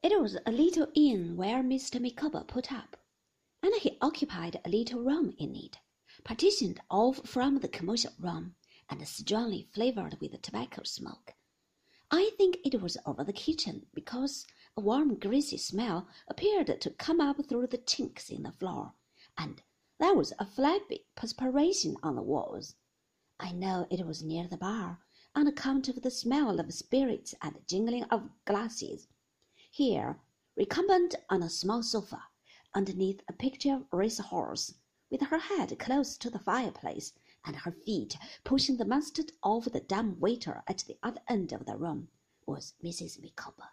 It was a little inn where Mr. Micawber put up, and he occupied a little room in it, partitioned off from the commercial room, and strongly flavoured with tobacco smoke. I think it was over the kitchen, because a warm greasy smell appeared to come up through the chinks in the floor, and there was a flabby perspiration on the walls. I know it was near the bar, on account of the smell of spirits and jingling of glasses. Here, recumbent on a small sofa, underneath a picture of race horse, with her head close to the fireplace, and her feet pushing the mustard off the dumb waiter at the other end of the room, was Mrs. Micawber,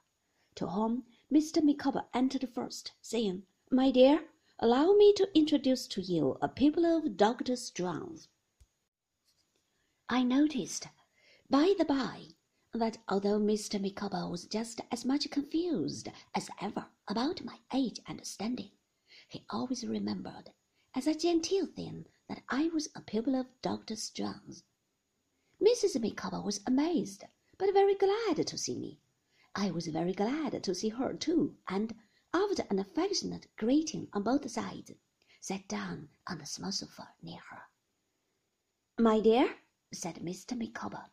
to whom Mr. Micawber entered first, saying, My dear, allow me to introduce to you a pupil of Dr. Strong's. I noticed, by the by, that although Mr. Micawber was just as much confused as ever about my age and standing, he always remembered, as a genteel thing, that I was a pupil of Dr. Strong's. Mrs. Micawber was amazed, but very glad to see me. I was very glad to see her too, and, after an affectionate greeting on both sides, sat down on the small sofa near her. My dear, said Mr. Micawber,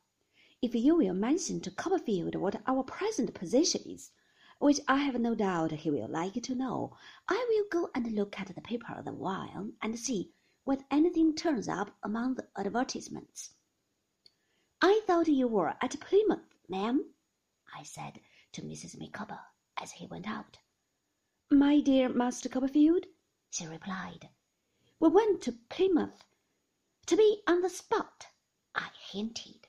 if you will mention to Copperfield what our present position is, which I have no doubt he will like to know, I will go and look at the paper the while and see whether anything turns up among the advertisements. I thought you were at Plymouth, ma'am, I said to Mrs. Micawber as he went out. My dear Master Copperfield, she replied, we went to Plymouth to be on the spot. I hinted.